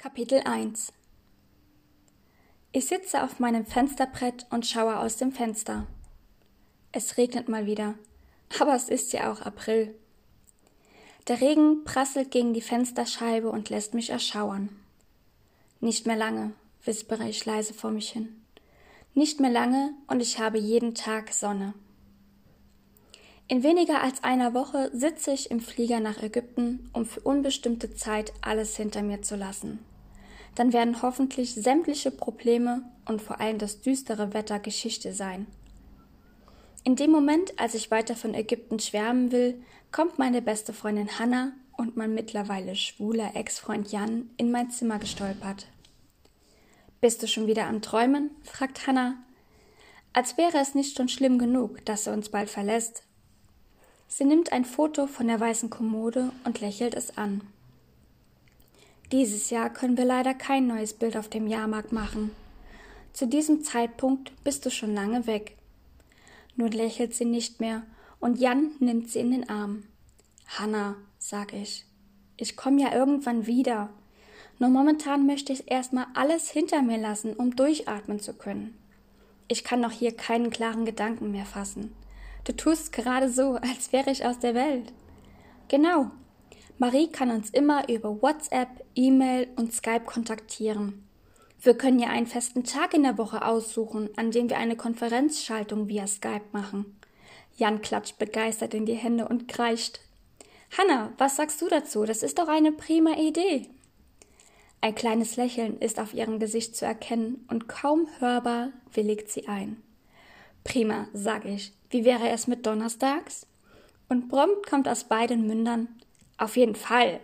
Kapitel 1 Ich sitze auf meinem Fensterbrett und schaue aus dem Fenster. Es regnet mal wieder, aber es ist ja auch April. Der Regen prasselt gegen die Fensterscheibe und lässt mich erschauern. Nicht mehr lange, wispere ich leise vor mich hin. Nicht mehr lange und ich habe jeden Tag Sonne. In weniger als einer Woche sitze ich im Flieger nach Ägypten, um für unbestimmte Zeit alles hinter mir zu lassen. Dann werden hoffentlich sämtliche Probleme und vor allem das düstere Wetter Geschichte sein. In dem Moment, als ich weiter von Ägypten schwärmen will, kommt meine beste Freundin Hannah und mein mittlerweile schwuler Ex-Freund Jan in mein Zimmer gestolpert. Bist du schon wieder am Träumen? fragt Hannah. Als wäre es nicht schon schlimm genug, dass er uns bald verlässt, Sie nimmt ein Foto von der weißen Kommode und lächelt es an. Dieses Jahr können wir leider kein neues Bild auf dem Jahrmarkt machen. Zu diesem Zeitpunkt bist du schon lange weg. Nun lächelt sie nicht mehr und Jan nimmt sie in den Arm. Hanna, sag ich, ich komme ja irgendwann wieder. Nur momentan möchte ich erstmal alles hinter mir lassen, um durchatmen zu können. Ich kann doch hier keinen klaren Gedanken mehr fassen. Du tust gerade so, als wäre ich aus der Welt. Genau. Marie kann uns immer über WhatsApp, E-Mail und Skype kontaktieren. Wir können ja einen festen Tag in der Woche aussuchen, an dem wir eine Konferenzschaltung via Skype machen. Jan klatscht begeistert in die Hände und kreischt. Hanna, was sagst du dazu? Das ist doch eine prima Idee. Ein kleines Lächeln ist auf ihrem Gesicht zu erkennen und kaum hörbar willigt sie ein. Prima, sag ich. Wie wäre es mit Donnerstags? Und prompt kommt aus beiden Mündern auf jeden Fall.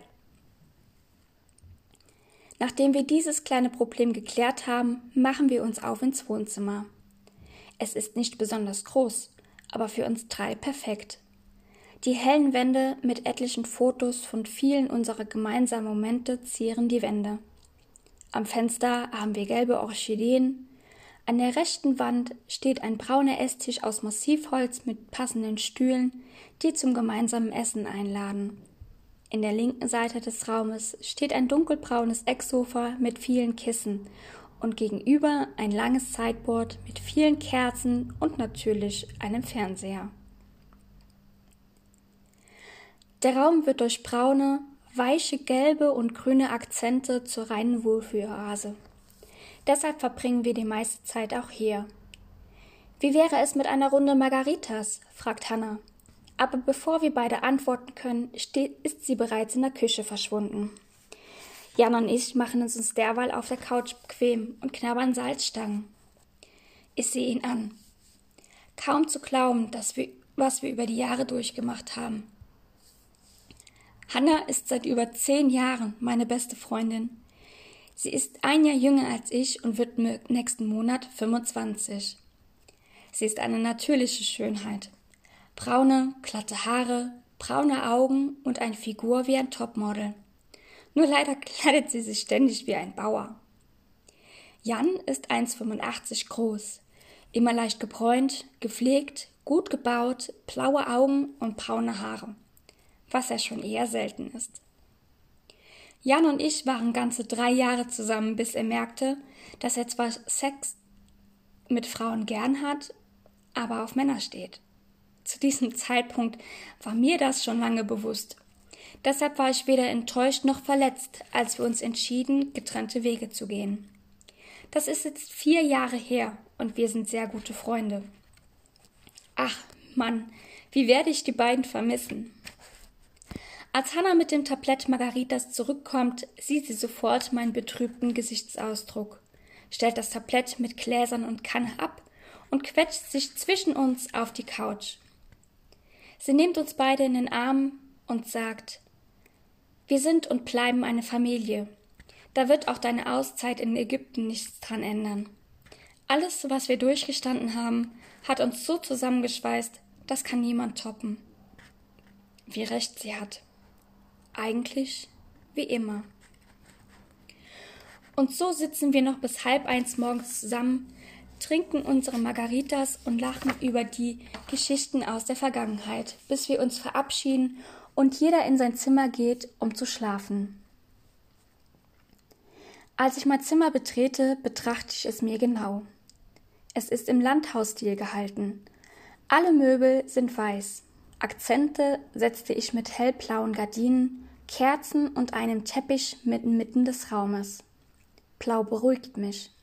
Nachdem wir dieses kleine Problem geklärt haben, machen wir uns auf ins Wohnzimmer. Es ist nicht besonders groß, aber für uns drei perfekt. Die hellen Wände mit etlichen Fotos von vielen unserer gemeinsamen Momente zieren die Wände. Am Fenster haben wir gelbe Orchideen, an der rechten Wand steht ein brauner Esstisch aus Massivholz mit passenden Stühlen, die zum gemeinsamen Essen einladen. In der linken Seite des Raumes steht ein dunkelbraunes Ecksofa mit vielen Kissen und gegenüber ein langes Sideboard mit vielen Kerzen und natürlich einem Fernseher. Der Raum wird durch braune, weiche gelbe und grüne Akzente zur reinen Wohlfühloase. Deshalb verbringen wir die meiste Zeit auch hier. Wie wäre es mit einer Runde Margaritas? fragt Hannah. Aber bevor wir beide antworten können, ist sie bereits in der Küche verschwunden. Jan und ich machen es uns derweil auf der Couch bequem und knabbern Salzstangen. Ich sehe ihn an. Kaum zu glauben, dass wir, was wir über die Jahre durchgemacht haben. Hannah ist seit über zehn Jahren meine beste Freundin. Sie ist ein Jahr jünger als ich und wird nächsten Monat 25. Sie ist eine natürliche Schönheit. Braune, glatte Haare, braune Augen und eine Figur wie ein Topmodel. Nur leider kleidet sie sich ständig wie ein Bauer. Jan ist 1,85 groß, immer leicht gebräunt, gepflegt, gut gebaut, blaue Augen und braune Haare, was ja schon eher selten ist. Jan und ich waren ganze drei Jahre zusammen, bis er merkte, dass er zwar Sex mit Frauen gern hat, aber auf Männer steht. Zu diesem Zeitpunkt war mir das schon lange bewusst. Deshalb war ich weder enttäuscht noch verletzt, als wir uns entschieden, getrennte Wege zu gehen. Das ist jetzt vier Jahre her und wir sind sehr gute Freunde. Ach, Mann, wie werde ich die beiden vermissen? Als Hannah mit dem Tablett Margaritas zurückkommt, sieht sie sofort meinen betrübten Gesichtsausdruck, stellt das Tablett mit Gläsern und Kanne ab und quetscht sich zwischen uns auf die Couch. Sie nimmt uns beide in den Arm und sagt, wir sind und bleiben eine Familie. Da wird auch deine Auszeit in Ägypten nichts dran ändern. Alles, was wir durchgestanden haben, hat uns so zusammengeschweißt, das kann niemand toppen. Wie recht sie hat. Eigentlich wie immer. Und so sitzen wir noch bis halb eins morgens zusammen, trinken unsere Margaritas und lachen über die Geschichten aus der Vergangenheit, bis wir uns verabschieden und jeder in sein Zimmer geht, um zu schlafen. Als ich mein Zimmer betrete, betrachte ich es mir genau. Es ist im Landhausstil gehalten. Alle Möbel sind weiß. Akzente setzte ich mit hellblauen Gardinen, Kerzen und einem Teppich mitten des Raumes. Blau beruhigt mich.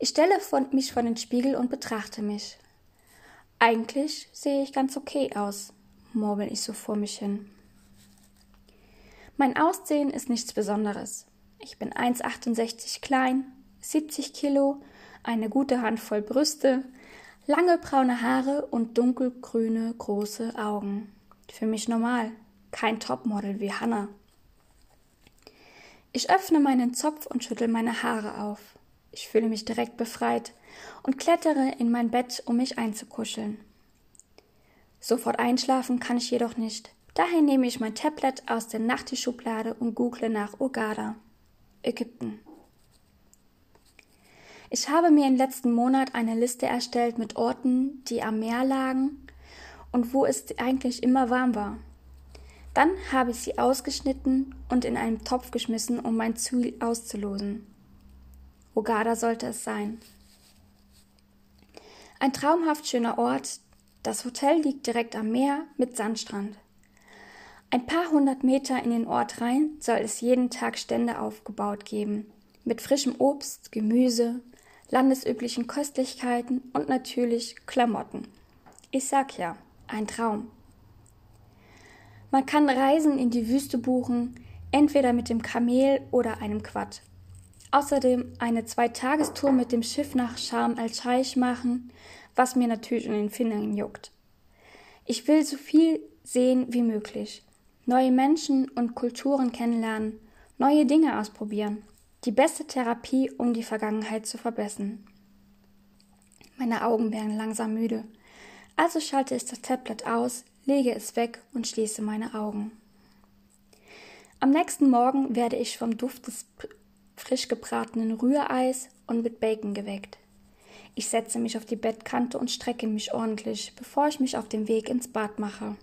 Ich stelle von, mich vor den Spiegel und betrachte mich. Eigentlich sehe ich ganz okay aus, murmel ich so vor mich hin. Mein Aussehen ist nichts Besonderes. Ich bin 1,68 klein, 70 Kilo, eine gute Handvoll Brüste, lange braune Haare und dunkelgrüne große Augen. Für mich normal, kein Topmodel wie Hannah. Ich öffne meinen Zopf und schüttel meine Haare auf. Ich fühle mich direkt befreit und klettere in mein Bett, um mich einzukuscheln. Sofort einschlafen kann ich jedoch nicht. Daher nehme ich mein Tablet aus der Nachttischschublade und google nach Uganda. Ägypten. Ich habe mir im letzten Monat eine Liste erstellt mit Orten, die am Meer lagen und wo es eigentlich immer warm war. Dann habe ich sie ausgeschnitten und in einen Topf geschmissen, um mein Ziel auszulosen. Ogada sollte es sein. Ein traumhaft schöner Ort. Das Hotel liegt direkt am Meer mit Sandstrand. Ein paar hundert Meter in den Ort rein soll es jeden Tag Stände aufgebaut geben, mit frischem Obst, Gemüse, landesüblichen Köstlichkeiten und natürlich Klamotten. Ich sag ja, ein Traum. Man kann Reisen in die Wüste buchen, entweder mit dem Kamel oder einem Quad. Außerdem eine Zweitagestour mit dem Schiff nach Sharm el-Scheich machen, was mir natürlich in den Fingern juckt. Ich will so viel sehen wie möglich neue Menschen und Kulturen kennenlernen, neue Dinge ausprobieren. Die beste Therapie, um die Vergangenheit zu verbessern. Meine Augen werden langsam müde. Also schalte ich das Tablet aus, lege es weg und schließe meine Augen. Am nächsten Morgen werde ich vom Duft des frisch gebratenen Rühreis und mit Bacon geweckt. Ich setze mich auf die Bettkante und strecke mich ordentlich, bevor ich mich auf den Weg ins Bad mache.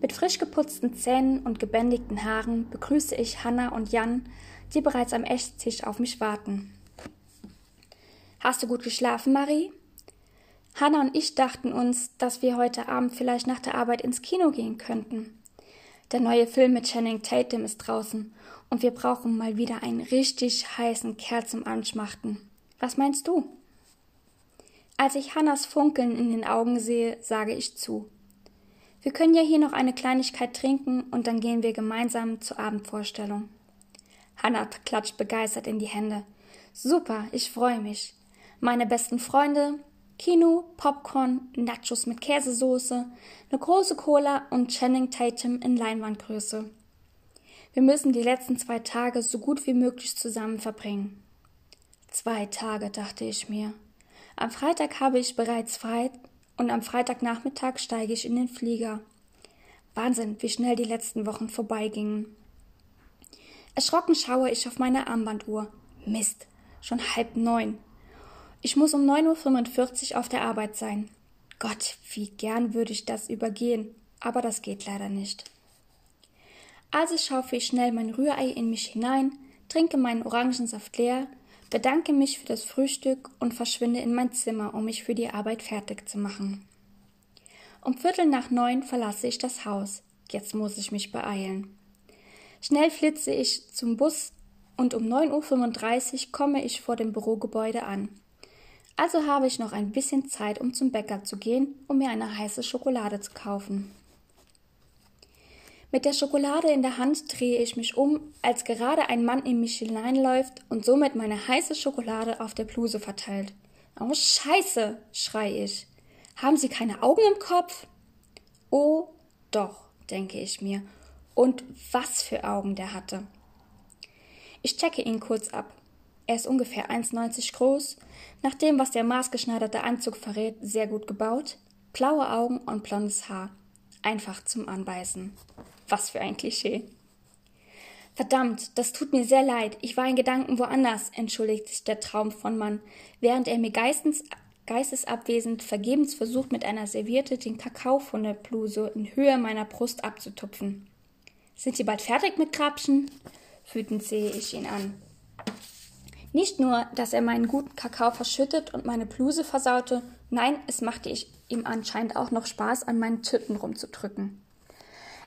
Mit frisch geputzten Zähnen und gebändigten Haaren begrüße ich Hanna und Jan, die bereits am Esstisch auf mich warten. Hast du gut geschlafen, Marie? Hanna und ich dachten uns, dass wir heute Abend vielleicht nach der Arbeit ins Kino gehen könnten. Der neue Film mit Channing Tatum ist draußen und wir brauchen mal wieder einen richtig heißen Kerl zum Anschmachten. Was meinst du? Als ich Hannas Funkeln in den Augen sehe, sage ich zu. Wir können ja hier noch eine Kleinigkeit trinken und dann gehen wir gemeinsam zur Abendvorstellung. Hannah klatscht begeistert in die Hände. Super, ich freue mich. Meine besten Freunde, Kino, Popcorn, Nachos mit Käsesoße, eine große Cola und Channing Tatum in Leinwandgröße. Wir müssen die letzten zwei Tage so gut wie möglich zusammen verbringen. Zwei Tage, dachte ich mir. Am Freitag habe ich bereits frei und am Freitagnachmittag steige ich in den Flieger. Wahnsinn, wie schnell die letzten Wochen vorbeigingen. Erschrocken schaue ich auf meine Armbanduhr. Mist, schon halb neun. Ich muss um 9.45 Uhr auf der Arbeit sein. Gott, wie gern würde ich das übergehen, aber das geht leider nicht. Also schaufe ich schnell mein Rührei in mich hinein, trinke meinen Orangensaft leer, bedanke mich für das Frühstück und verschwinde in mein Zimmer, um mich für die Arbeit fertig zu machen. Um Viertel nach neun verlasse ich das Haus. Jetzt muss ich mich beeilen. Schnell flitze ich zum Bus und um 9.35 Uhr komme ich vor dem Bürogebäude an. Also habe ich noch ein bisschen Zeit, um zum Bäcker zu gehen, um mir eine heiße Schokolade zu kaufen. Mit der Schokolade in der Hand drehe ich mich um, als gerade ein Mann in mich hineinläuft und somit meine heiße Schokolade auf der Bluse verteilt. Oh Scheiße, schrei ich. Haben Sie keine Augen im Kopf? Oh, doch, denke ich mir. Und was für Augen der hatte. Ich checke ihn kurz ab. Er ist ungefähr 1,90 groß, nach dem, was der maßgeschneiderte Anzug verrät, sehr gut gebaut, blaue Augen und blondes Haar. Einfach zum Anbeißen. Was für ein Klischee. Verdammt, das tut mir sehr leid. Ich war in Gedanken woanders, entschuldigt sich der Traum von Mann, während er mir geistens, geistesabwesend vergebens versucht, mit einer Serviette den Kakao von der Bluse in Höhe meiner Brust abzutupfen. Sind Sie bald fertig mit Krapschen? Wütend sehe ich ihn an. Nicht nur, dass er meinen guten Kakao verschüttet und meine Bluse versaute, nein, es machte ich ihm anscheinend auch noch Spaß, an meinen Tüten rumzudrücken.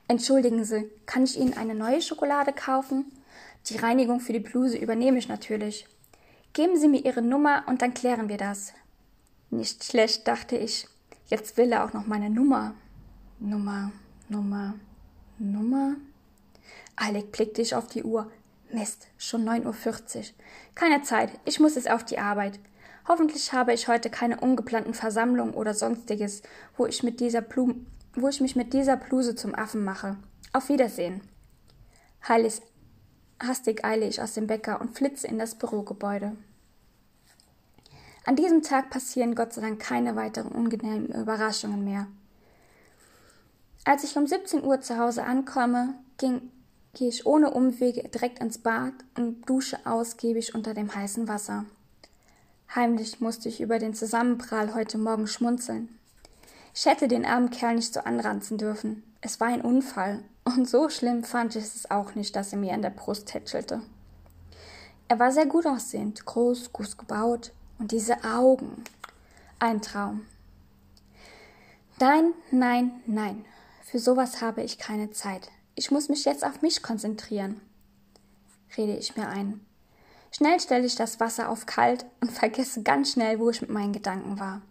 Entschuldigen Sie, kann ich Ihnen eine neue Schokolade kaufen? Die Reinigung für die Bluse übernehme ich natürlich. Geben Sie mir Ihre Nummer und dann klären wir das. Nicht schlecht, dachte ich. Jetzt will er auch noch meine Nummer. Nummer, Nummer, Nummer. Eilig blickte ich auf die Uhr. Mist, schon 9.40 Uhr. Keine Zeit, ich muss es auf die Arbeit. Hoffentlich habe ich heute keine ungeplanten Versammlungen oder sonstiges, wo ich, mit dieser Blum wo ich mich mit dieser Bluse zum Affen mache. Auf Wiedersehen. Heilig, hastig eile ich aus dem Bäcker und flitze in das Bürogebäude. An diesem Tag passieren Gott sei Dank keine weiteren ungenehmen Überraschungen mehr. Als ich um 17 Uhr zu Hause ankomme, ging, gehe ich ohne Umwege direkt ins Bad und dusche ausgiebig unter dem heißen Wasser. Heimlich musste ich über den Zusammenprall heute Morgen schmunzeln. Ich hätte den armen Kerl nicht so anranzen dürfen. Es war ein Unfall, und so schlimm fand ich es auch nicht, dass er mir an der Brust tätschelte. Er war sehr gut aussehend, groß, gut gebaut, und diese Augen. Ein Traum. Nein, nein, nein. Für sowas habe ich keine Zeit. Ich muss mich jetzt auf mich konzentrieren, rede ich mir ein. Schnell stelle ich das Wasser auf kalt und vergesse ganz schnell, wo ich mit meinen Gedanken war.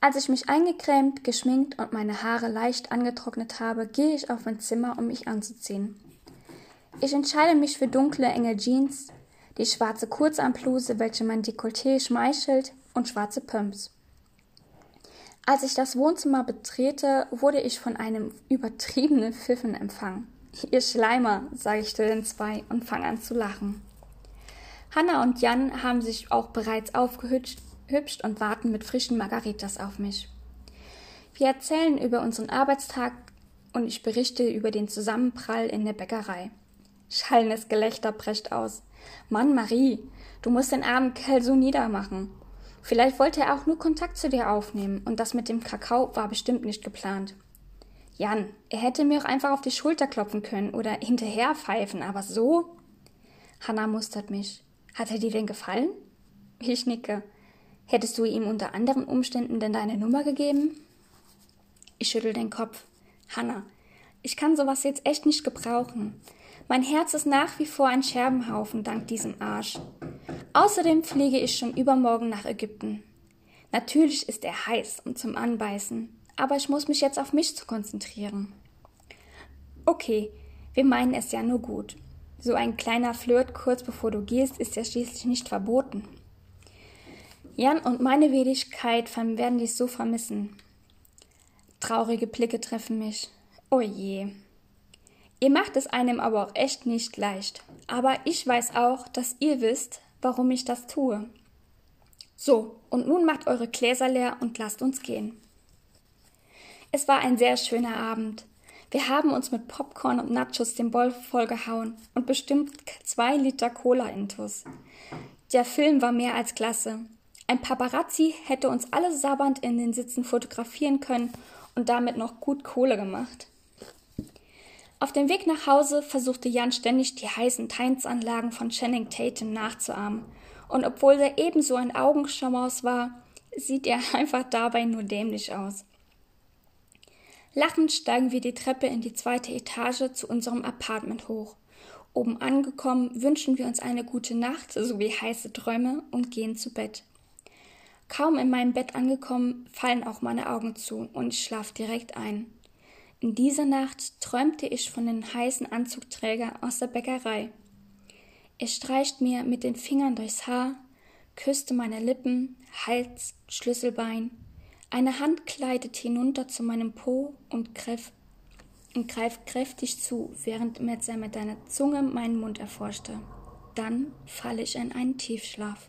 Als ich mich eingecremt, geschminkt und meine Haare leicht angetrocknet habe, gehe ich auf mein Zimmer, um mich anzuziehen. Ich entscheide mich für dunkle, enge Jeans, die schwarze Kurzarmbluse, welche mein Dekolleté schmeichelt, und schwarze Pumps. Als ich das Wohnzimmer betrete, wurde ich von einem übertriebenen Pfiffen empfangen. Ihr Schleimer, sage ich zu den zwei und fange an zu lachen. Hanna und Jan haben sich auch bereits aufgehübscht und warten mit frischen Margaritas auf mich. Wir erzählen über unseren Arbeitstag und ich berichte über den Zusammenprall in der Bäckerei. Schallendes Gelächter prescht aus. Mann, Marie, du musst den armen Kerl so niedermachen. Vielleicht wollte er auch nur Kontakt zu dir aufnehmen und das mit dem Kakao war bestimmt nicht geplant. Jan, er hätte mir auch einfach auf die Schulter klopfen können oder hinterher pfeifen, aber so? Hanna mustert mich. Hat er dir denn gefallen? Ich nicke. Hättest du ihm unter anderen Umständen denn deine Nummer gegeben? Ich schüttel den Kopf. Hanna, ich kann sowas jetzt echt nicht gebrauchen. Mein Herz ist nach wie vor ein Scherbenhaufen dank diesem Arsch. Außerdem fliege ich schon übermorgen nach Ägypten. Natürlich ist er heiß und zum Anbeißen, aber ich muss mich jetzt auf mich zu konzentrieren. Okay, wir meinen es ja nur gut. So ein kleiner Flirt kurz bevor du gehst ist ja schließlich nicht verboten. Jan und meine Wenigkeit werden dich so vermissen. Traurige Blicke treffen mich. Oh je. Ihr macht es einem aber auch echt nicht leicht. Aber ich weiß auch, dass ihr wisst, warum ich das tue. So, und nun macht eure Gläser leer und lasst uns gehen. Es war ein sehr schöner Abend. Wir haben uns mit Popcorn und Nachos den Boll vollgehauen und bestimmt zwei Liter Cola intus. Der Film war mehr als klasse. Ein Paparazzi hätte uns alle sabbernd in den Sitzen fotografieren können und damit noch gut Kohle gemacht. Auf dem Weg nach Hause versuchte Jan ständig die heißen Tanzanlagen von Channing Tatum nachzuahmen. Und obwohl er ebenso ein Augenschamaus war, sieht er einfach dabei nur dämlich aus. Lachend steigen wir die Treppe in die zweite Etage zu unserem Apartment hoch. Oben angekommen wünschen wir uns eine gute Nacht sowie heiße Träume und gehen zu Bett. Kaum in meinem Bett angekommen, fallen auch meine Augen zu und ich schlaf direkt ein. In dieser Nacht träumte ich von dem heißen Anzugträger aus der Bäckerei. Er streicht mir mit den Fingern durchs Haar, küsste meine Lippen, Hals, Schlüsselbein. Eine Hand gleitet hinunter zu meinem Po und, greif, und greift kräftig zu, während er mit seiner Zunge meinen Mund erforschte. Dann falle ich in einen Tiefschlaf.